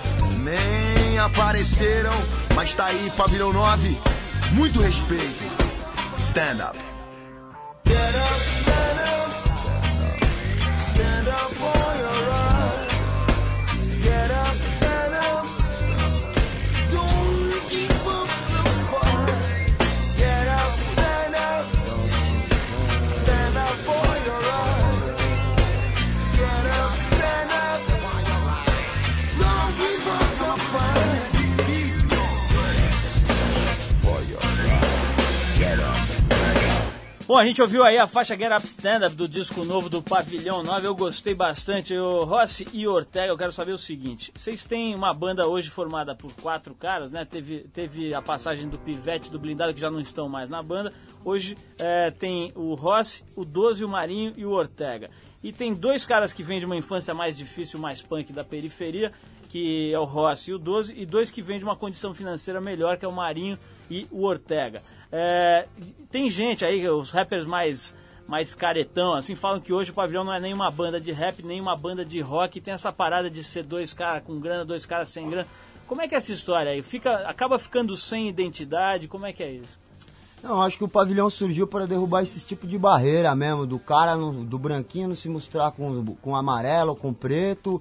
nem apareceram. Mas tá aí, pavilhão 9, muito respeito. Stand up. Bom, a gente ouviu aí a faixa Get Up Stand Up do disco novo do Pavilhão 9, eu gostei bastante. O Rossi e Ortega, eu quero saber o seguinte: vocês têm uma banda hoje formada por quatro caras, né? Teve, teve a passagem do Pivete do Blindado, que já não estão mais na banda. Hoje é, tem o Rossi, o Doze, o Marinho e o Ortega. E tem dois caras que vêm de uma infância mais difícil, mais punk da periferia, que é o Rossi e o Doze, e dois que vêm de uma condição financeira melhor, que é o Marinho e o Ortega. É, tem gente aí, os rappers mais, mais caretão, assim, falam que hoje o Pavilhão não é nem uma banda de rap, nem uma banda de rock, tem essa parada de ser dois caras com grana, dois caras sem grana. Como é que é essa história aí? Fica, acaba ficando sem identidade? Como é que é isso? Não, acho que o pavilhão surgiu para derrubar esse tipo de barreira mesmo, do cara, no- do branquinho não se mostrar com, com amarelo, com preto.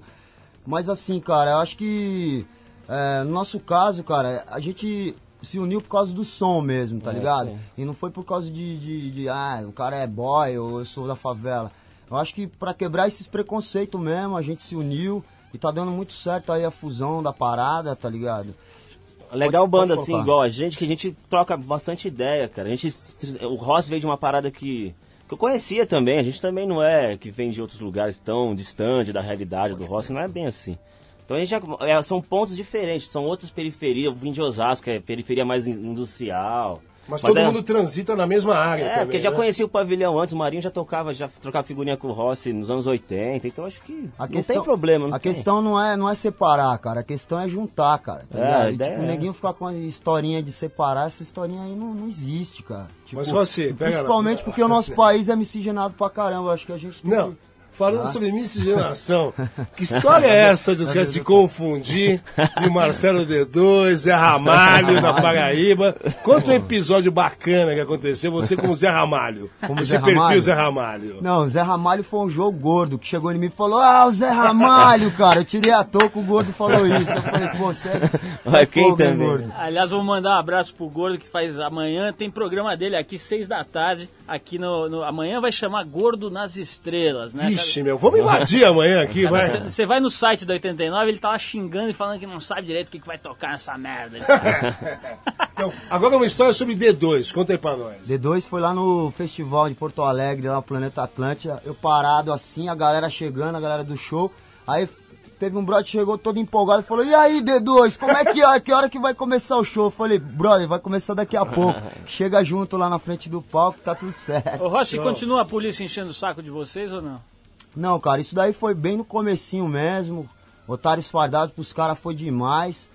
Mas assim, cara, eu acho que é, no nosso caso, cara, a gente se uniu por causa do som mesmo, tá É, ligado? sim. E não foi por causa de, de, de, ah, o cara é boy ou eu sou da favela. Eu acho que pra quebrar esses preconceitos mesmo, a gente se uniu e tá dando muito certo aí a fusão da parada, tá ligado? Legal Pode- banda pode assim, igual a gente, que a gente troca bastante ideia, cara. A gente, o Ross veio de uma parada que, que eu conhecia também. A gente também não é que vem de outros lugares tão distante da realidade do Ross, não é bem assim. Então a gente já, é, são pontos diferentes, são outras periferias. Eu vim de Osasco, é periferia mais in- industrial. Mas, todo é- mundo transita na mesma área É, também, porque já né? conhecia o pavilhão antes, o Marinho já tocava, já trocava figurinha com o Rossi nos anos 80, então acho que A não tem problema. Não a tem. questão não é, não é separar, cara. A questão é juntar, cara. Tá É, ligado? a E, ideia tipo, o é neguinho essa. ficar com a historinha de separar, essa historinha aí não, não existe, cara. Tipo, Mas você, pega Principalmente porque o nosso <laughs> país é miscigenado pra caramba. Eu acho que a gente tem Não. que Falando sobre miscigenação, que história é essa dos caras se confundir de Marcelo D2, Zé Ramalho na Paraíba? Conta um episódio bacana que aconteceu, você com o Zé Ramalho. Como Zé perfil Ramalho? Zé Ramalho. Não, o Zé Ramalho foi um jogo gordo que chegou em mim e falou: Ah, o Zé Ramalho, cara. Eu tirei a touca, o gordo falou isso. Eu falei, pô, você é- você é quem também? gordo? Aliás, vou mandar um abraço pro Gordo que faz amanhã. Tem programa dele aqui, seis da tarde. Aqui no, no- amanhã vai chamar Gordo nas Estrelas, né? Vixe, meu, vamos invadir amanhã aqui, vai. Você vai no site da 89, ele tá lá xingando e falando que não sabe direito o que, que vai tocar nessa merda. <laughs> Então, agora uma história sobre D2, conta aí pra nós. D2 foi lá no festival de Porto Alegre, lá no Planeta Atlântica. Eu parado assim, a galera chegando, a galera do show. Aí teve um brother que chegou todo empolgado e falou: E aí, D2, como é que é? Que hora que vai começar o show? Eu falei: Brother, vai começar daqui a pouco. <laughs> Chega junto lá na frente do palco, tá tudo certo. Ô Rossi, continua a polícia enchendo o saco de vocês ou não? Não, cara, isso daí foi bem no comecinho mesmo. Otários fardados pros caras foi demais.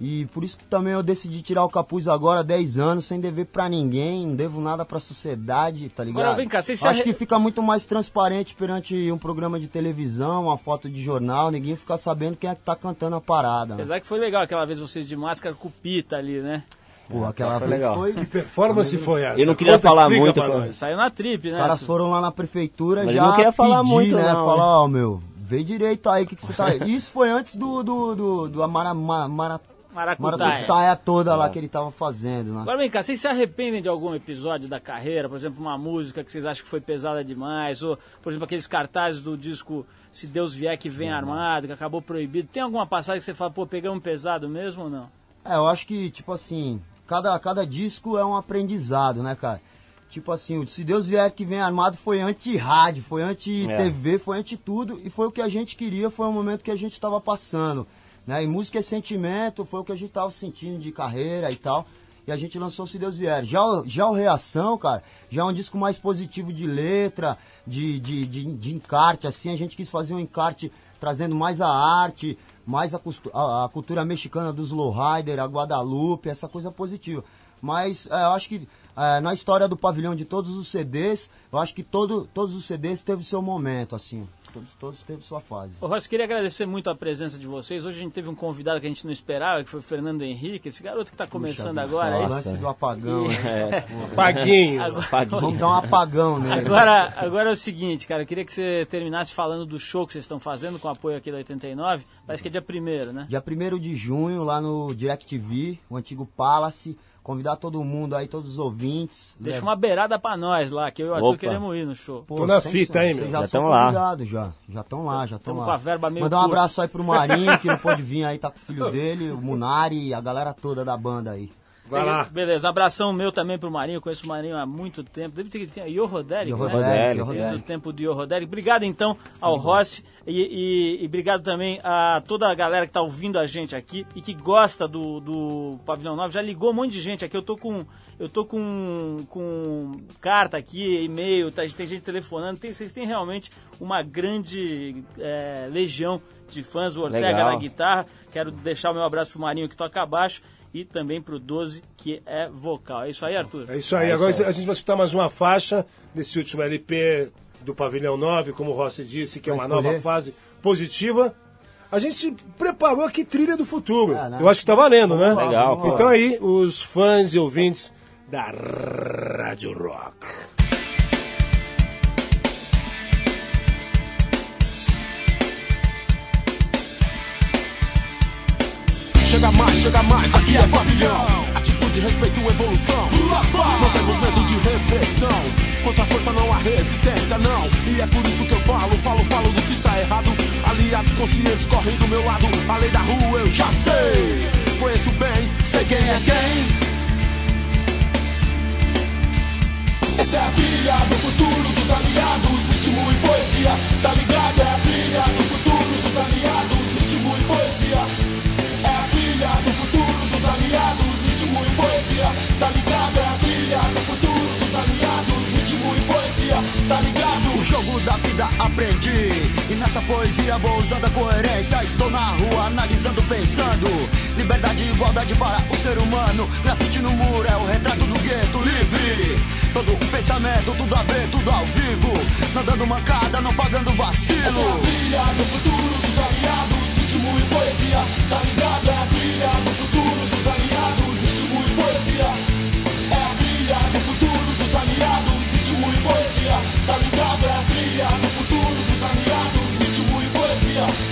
E por isso que também eu decidi tirar o capuz agora, 10 anos, sem dever pra ninguém, não devo nada pra sociedade, tá ligado? Agora, vem cá, vocês Acho arre- que fica muito mais transparente perante um programa de televisão, uma foto de jornal, ninguém fica sabendo quem é que tá cantando a parada. Né? Apesar que foi legal aquela vez vocês de máscara com o Pita ali, né? Pô, aquela foi vez legal. foi. Que performance foi essa? Eu não queria Conta, falar explica muito, pra. Saiu na trip, Os né? caras foram lá na prefeitura Mas já ele não queria falar pedir, muito, né? não, Falar, ó, meu, vê direito aí o que, que você tá. Isso foi antes do, do, do, do Amara, ma, mara, Maracutaia. maracutaia toda lá que ele tava fazendo, né? Agora vem cá, vocês se arrependem de algum episódio da carreira? Por exemplo, uma música que vocês acham que foi pesada demais? Ou, por exemplo, aqueles cartazes do disco Se Deus Vier Que Vem Armado, que acabou proibido. Tem alguma passagem que você fala, pô, pegamos pesado mesmo ou não? É, eu acho que, tipo assim, cada, cada disco é um aprendizado, né, cara? Tipo assim, o Se Deus Vier Que Vem Armado foi anti-rádio, foi anti-TV, foi anti-tudo, e foi o que a gente queria, foi o momento que a gente tava passando, né? E música é sentimento, foi o que a gente tava sentindo de carreira e tal, e a gente lançou Se Deus Vier. Já, já o Reação, cara, já é um disco mais positivo de letra, de, de, de, de encarte, assim, a gente quis fazer um encarte trazendo mais a arte, mais a, a- a cultura mexicana dos lowrider, a Guadalupe, essa coisa positiva. Mas é, eu acho que é, na história do pavilhão de todos os CDs, eu acho que todo, todos os CDs teve seu momento, assim. Todos, todos teve sua fase. Ô, Rossi, queria agradecer muito a presença de vocês. Hoje a gente teve um convidado que a gente não esperava, que foi o Fernando Henrique, esse garoto que está começando agora. O aí. lance do apagão, né? <laughs> Paguinho. Vamos dar um apagão nele. Agora, agora é o seguinte, cara, eu queria que você terminasse falando do show que vocês estão fazendo com o apoio aqui da 89. Parece que é dia primeiro, né? Dia 1 de junho, lá no DirecTV, o antigo Palace. Convidar todo mundo aí, todos os ouvintes. Deixa Leva- uma beirada pra nós lá, que eu e o Arthur Opa. queremos ir no show. Pô, Tô na fita, hein, meu? Já, Já são tão lá. convidados, já. Já estão lá, já estão lá. com a verba meio Mandar um curta. abraço aí pro Marinho, que não pode vir aí, tá com o filho <laughs> dele, o Munari e a galera toda da banda aí. Vai lá. Beleza, abração meu também pro Marinho, eu conheço o Marinho há muito tempo. Deve ter que tinha Ior né? Desde o tempo do Ior Roderick. Obrigado então ao Rossi e, e- e obrigado também a toda a galera que tá ouvindo a gente aqui e que gosta do, do Pavilhão 9. Já ligou um monte de gente aqui, eu tô com. Eu tô com, com carta aqui, e-mail, tá, tem gente telefonando. Tem, vocês têm realmente uma grande é, legião de fãs. O Ortega Legal. na guitarra. Quero deixar o meu abraço pro Marinho que toca baixo e também pro 12 que é vocal. É isso aí, Arthur? É isso aí. Agora a gente vai escutar mais uma faixa desse último LP do Pavilhão 9, como o Rossi disse, que é Vai uma nova escolher? fase positiva. A gente preparou aqui trilha do futuro. É, né? Eu acho que tá valendo, né? Legal. Então aí, os fãs e ouvintes da Rádio Rock. Chega mais, chega mais, aqui é pavilhão. Atitude, respeito, evolução. Não temos medo de repressão. Contra a força não há resistência, não. E é por isso que eu falo, falo, falo do que está errado. Aliados conscientes correm do meu lado. A lei da rua eu já sei. Conheço bem, sei quem é quem. Essa é a trilha do futuro dos aliados, ritmo e poesia. Tá ligado? Tá ligado? É a trilha do futuro dos aliados, ritmo e poesia. Tá ligado? O jogo da vida aprendi E nessa poesia vou usando a coerência Estou na rua analisando, pensando Liberdade e igualdade para o ser humano Grafite no muro é o retrato do gueto livre Todo o pensamento, tudo a ver, tudo ao vivo não dando mancada, não pagando vacilo. Essa é a trilha do futuro dos aliados, ritmo e poesia, tá ligado? É a trilha do futuro e. É a trilha do futuro dos aliados, ritmo e poesia, tá ligado? É a trilha do futuro dos aliados, ritmo e poesia.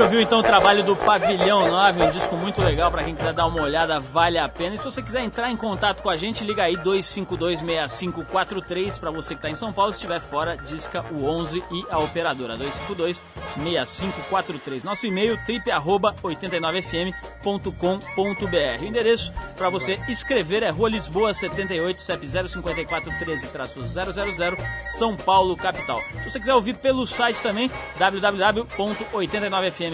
Gente ouviu então o trabalho do Pavilhão 9, um disco muito legal pra quem quiser dar uma olhada, vale a pena. E se você quiser entrar em contato com a gente, liga aí 2526543 pra você que tá em São Paulo, se estiver fora, disca o 11 e a operadora 2526543. Nosso e-mail trip@89fm.com.br. O endereço pra você escrever é Rua Lisboa 78, CEP 05413-000, São Paulo, capital. Se você quiser ouvir pelo site também,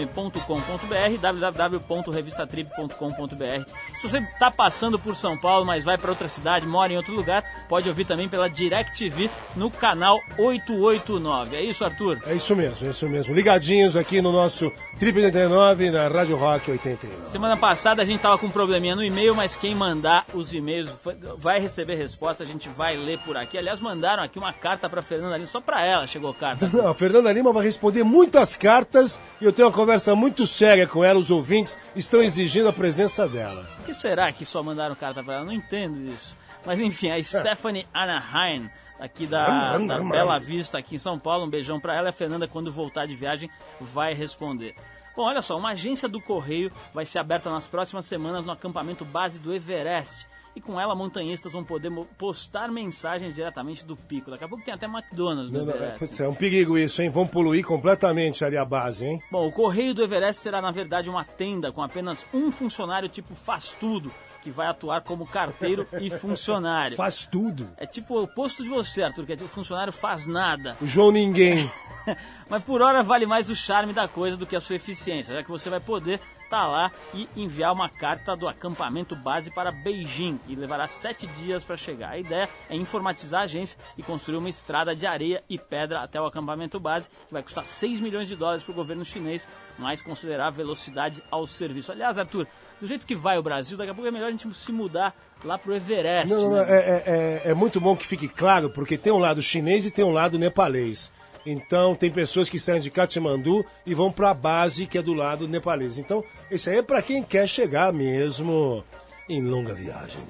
www.89fm.com.br, www.revistatrip.com.br. Se você está passando por São Paulo, mas vai para outra cidade, mora em outro lugar, pode ouvir também pela DirecTV no canal 889. É isso, Arthur? É isso mesmo, é isso mesmo. Ligadinhos aqui no nosso Trip 89 na Rádio Rock 89. Semana passada a gente tava com um probleminha no e-mail, mas quem mandar os e-mails vai receber resposta, a gente vai ler por aqui. Aliás, mandaram aqui uma carta para Fernanda Lima, só para ela chegou carta. Não, <laughs> a Fernanda Lima vai responder muitas cartas e eu tenho uma conversa muito séria com ela. Os ouvintes estão exigindo a presença dela. Por que será que só mandaram carta para ela? Não entendo isso. Mas enfim, a Stephanie <laughs> Anaheim, aqui da, da Bela. Vista, aqui em São Paulo, um beijão para ela. A Fernanda, quando voltar de viagem, vai responder. Bom, olha só, uma agência do Correio vai ser aberta nas próximas semanas no acampamento base do Everest. E com ela, montanhistas vão poder postar mensagens diretamente do pico. Daqui a pouco tem até McDonald's no Não, é, Everest. é um perigo isso, hein? Vamos poluir completamente ali a base, hein? Bom, o Correio do Everest será, na verdade, uma tenda com apenas um funcionário tipo faz tudo, que vai atuar como carteiro <laughs> e funcionário. Faz tudo. É tipo o oposto de você, Arthur, que é tipo, o funcionário faz nada. O João Ninguém. <laughs> Mas por hora vale mais o charme da coisa do que a sua eficiência, já que você vai poder estar lá e enviar uma carta do acampamento base para Beijing e levará sete dias para chegar. A ideia é informatizar a agência e construir uma estrada de areia e pedra até o acampamento base, que vai custar 6 milhões de dólares para o governo chinês, mas considerar velocidade ao serviço. Aliás, Arthur, do jeito que vai o Brasil, daqui a pouco é melhor a gente se mudar lá pro Everest. Não, não, né? é, é- é- é muito bom que fique claro, porque tem um lado chinês e tem um lado nepalês. Então, tem pessoas que saem de Katmandu e vão para a base que é do lado nepalês. Então, isso aí é para quem quer chegar mesmo em longa viagem.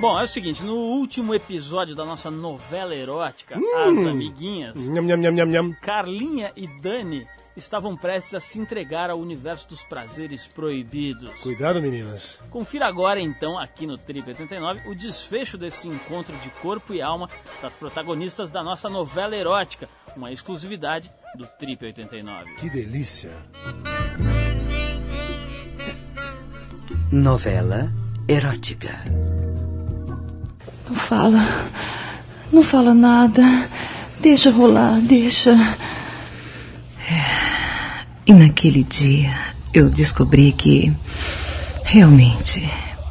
Bom, é o seguinte, no último episódio da nossa novela erótica, Hum. As Amiguinhas, Nham, nham, nham. Carlinha e Dani estavam prestes a se entregar ao universo dos prazeres proibidos. Cuidado, meninas. Confira agora, então, aqui no Trip 89, o desfecho desse encontro de corpo e alma das protagonistas da nossa novela erótica, uma exclusividade do Trip 89. Que delícia. Novela erótica. Não fala. Não fala nada. Deixa rolar, deixa. E naquele dia eu descobri que realmente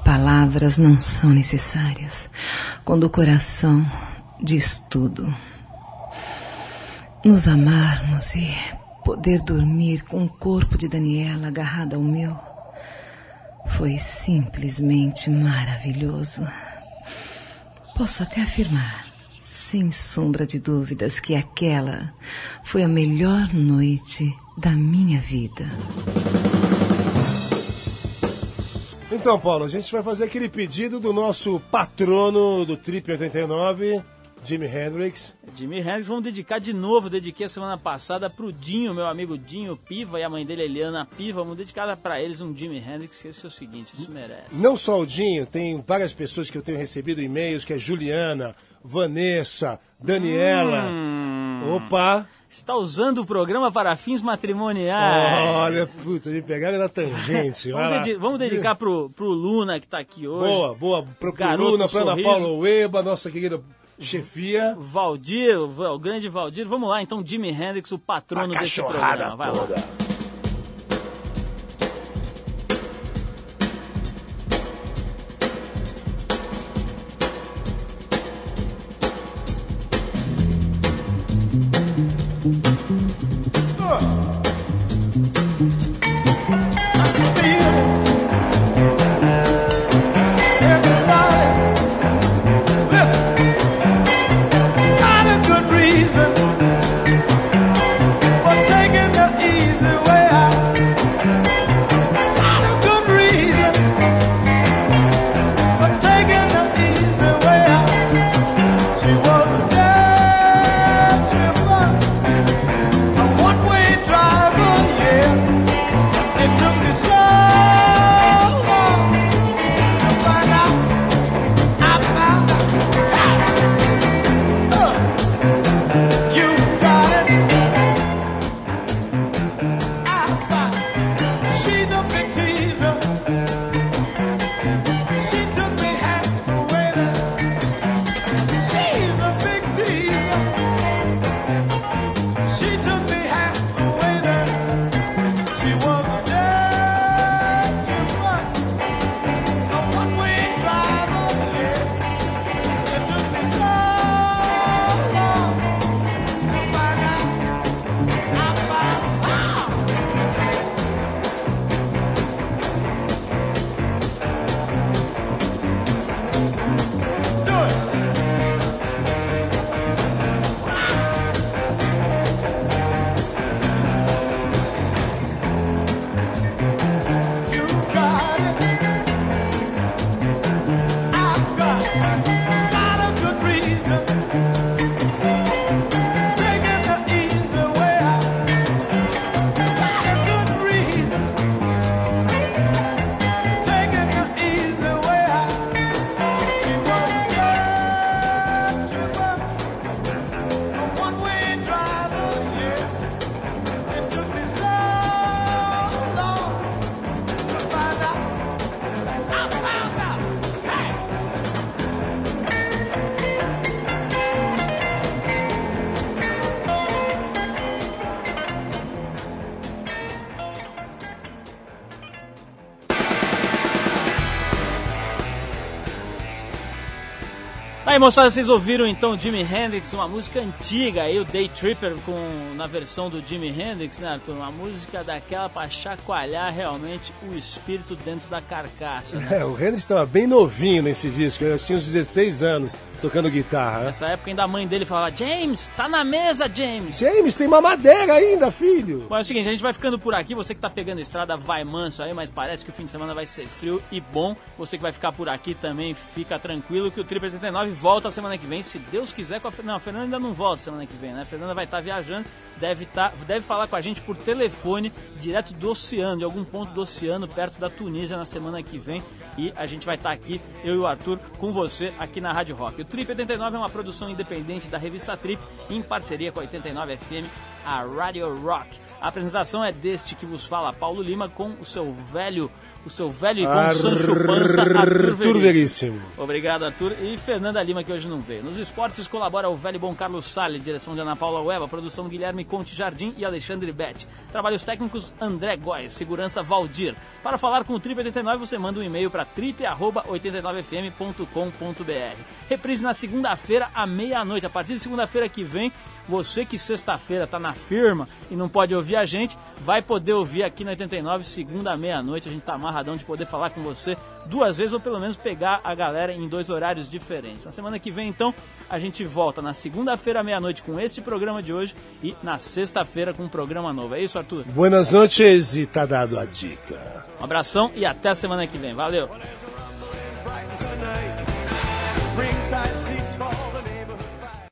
palavras não são necessárias quando o coração diz tudo. Nos amarmos e poder dormir com o corpo de Daniela agarrado ao meu foi simplesmente maravilhoso. Posso até afirmar, sem sombra de dúvidas, que aquela foi a melhor noite da minha vida. Então, Paulo, a gente vai fazer aquele pedido do nosso patrono do Trip 89, Jimi Hendrix. Jimi Hendrix, vamos dedicar de novo, dediquei a semana passada pro Dinho, meu amigo Dinho Piva e a mãe dele Eliana Piva, vamos dedicar pra eles um Jimi Hendrix, que esse é o seguinte, isso merece. Não só o Dinho, tem várias pessoas que eu tenho recebido e-mails, que é Juliana, Vanessa, Daniela. Hum. Opa! Está usando o programa para fins matrimoniais. Olha, puta, me pegaram na tangente. Vamos, dedi- vamos dedicar pro, pro Luna, que tá aqui hoje. Boa, boa. Pro Garoto Luna, pra Ana. Paula Ueba, nossa querida chefia. Valdir, o grande Valdir. Vamos lá, então, Jimi Hendrix, o patrono desse programa. Vai lá. toda. She's moçada, vocês ouviram então Jimi Hendrix, uma música antiga, aí o Day Tripper com, na versão do Jimi Hendrix, né, Arthur? Uma música daquela pra chacoalhar realmente o espírito dentro da carcaça, né? <laughs> É, o Hendrix estava bem novinho nesse disco, eu tinha uns 16 anos tocando guitarra. né? Nessa época ainda a mãe dele falava, James, tá na mesa, James! James, tem mamadeira ainda, filho! Bom, é o seguinte, a gente vai ficando por aqui. Você que tá pegando estrada, vai manso aí, mas parece que o fim de semana vai ser frio e bom. Você que vai ficar por aqui também, fica tranquilo que o Trip 89 volta semana que vem, se Deus quiser. Com a... Não, a Fernanda ainda não volta semana que vem, né? A Fernanda vai estar viajando, deve, tá... deve falar com a gente por telefone, direto do oceano, de algum ponto do oceano, perto da Tunísia, na semana que vem. E a gente vai estar aqui, eu e o Arthur, com você aqui na Rádio Rock. O Trip 89 é uma produção independente da revista Trip, em parceria com a 89 FM, a Radio Rock. A apresentação é deste que vos fala, Paulo Lima, com o seu velho, o seu velho e bom Sancho Pança, Arthur Veríssimo. Veríssimo. Obrigado, Arthur. E Fernanda Lima, que hoje não veio. Nos esportes colabora o velho e bom Carlos Salles, direção de Ana Paula Ueva, produção Guilherme Conte Jardim e Alexandre Betti. Trabalhos técnicos André Góes, segurança Valdir. Para falar com o Trip 89, você manda um e-mail para trip@89fm.com.br. Reprise na segunda-feira à meia-noite. A partir de segunda-feira que vem, você que sexta-feira está na firma e não pode ouvir a gente, vai poder ouvir aqui na 89, segunda à meia-noite. A gente tá amarradão de poder falar com você duas vezes ou pelo menos pegar a galera em dois horários diferentes. Na semana que vem, então, a gente volta na segunda-feira meia-noite com este programa de hoje e na sexta-feira com um programa novo. É isso, Arthur? Buenas noites e tá dado a dica. Um abração e até a semana que vem. Valeu!